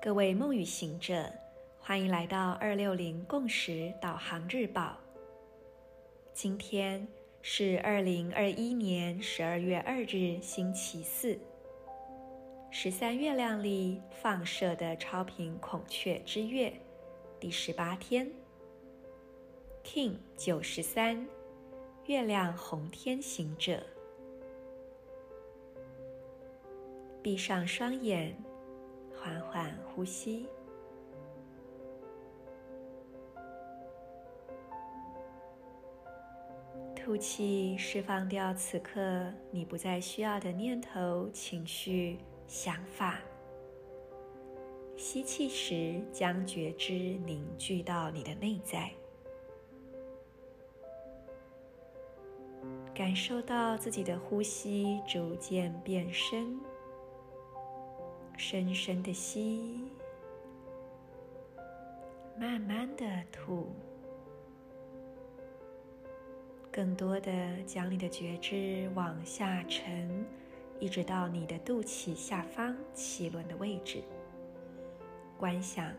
各位梦与行者，欢迎来到二六零共识导航日报。今天是二零二一年十二月二日，星期四，十三月亮里放射的超频孔雀之月第十八天 King 九十三，月亮红天行者。闭上双眼，缓缓呼吸，吐气，释放掉此刻你不再需要的念头、情绪、想法。吸气时，将觉知凝聚到你的内在，感受到自己的呼吸逐渐变深。深深的吸，慢慢的吐，更多的将你的觉知往下沉，一直到你的肚脐下方脐轮的位置。观想，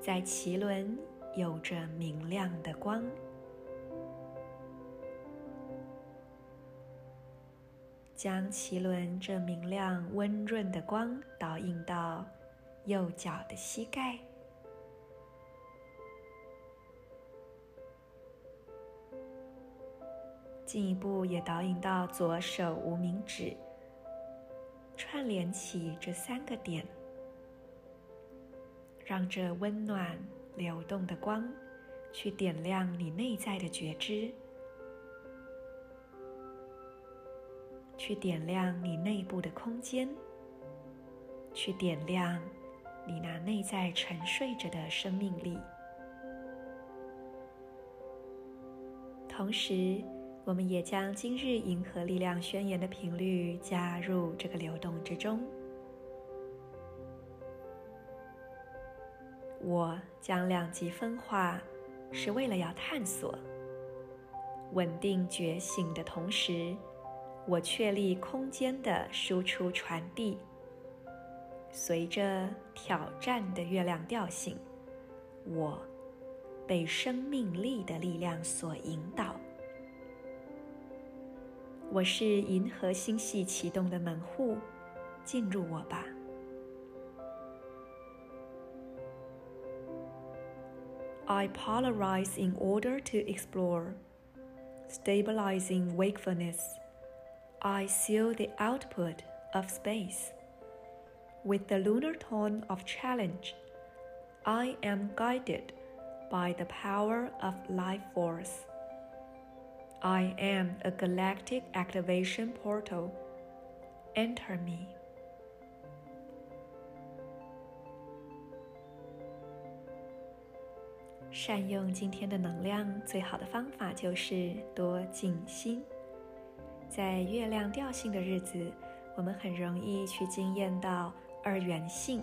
在脐轮有着明亮的光。将脐轮这明亮温润的光导引到右脚的膝盖，进一步也导引到左手无名指，串联起这三个点，让这温暖流动的光去点亮你内在的觉知。去点亮你内部的空间，去点亮你那内在沉睡着的生命力。同时，我们也将今日银河力量宣言的频率加入这个流动之中。我将两极分化，是为了要探索稳定觉醒的同时。我确立空间的输出传递，随着挑战的月亮调性，我被生命力的力量所引导。我是银河星系启动的门户，进入我吧。I polarize in order to explore, stabilizing wakefulness. I seal the output of space. With the lunar tone of challenge, I am guided by the power of life force. I am a galactic activation portal. Enter me. 在月亮调性的日子，我们很容易去经验到二元性。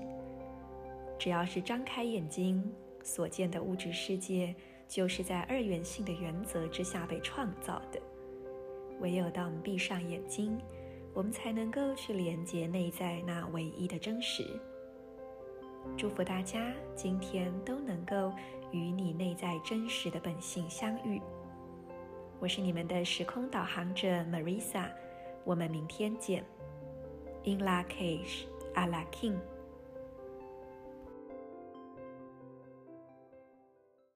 只要是张开眼睛，所见的物质世界就是在二元性的原则之下被创造的。唯有当我们闭上眼睛，我们才能够去连接内在那唯一的真实。祝福大家今天都能够与你内在真实的本性相遇。我是你们的时空导航者 Marisa，我们明天见。In La Cage, a la King。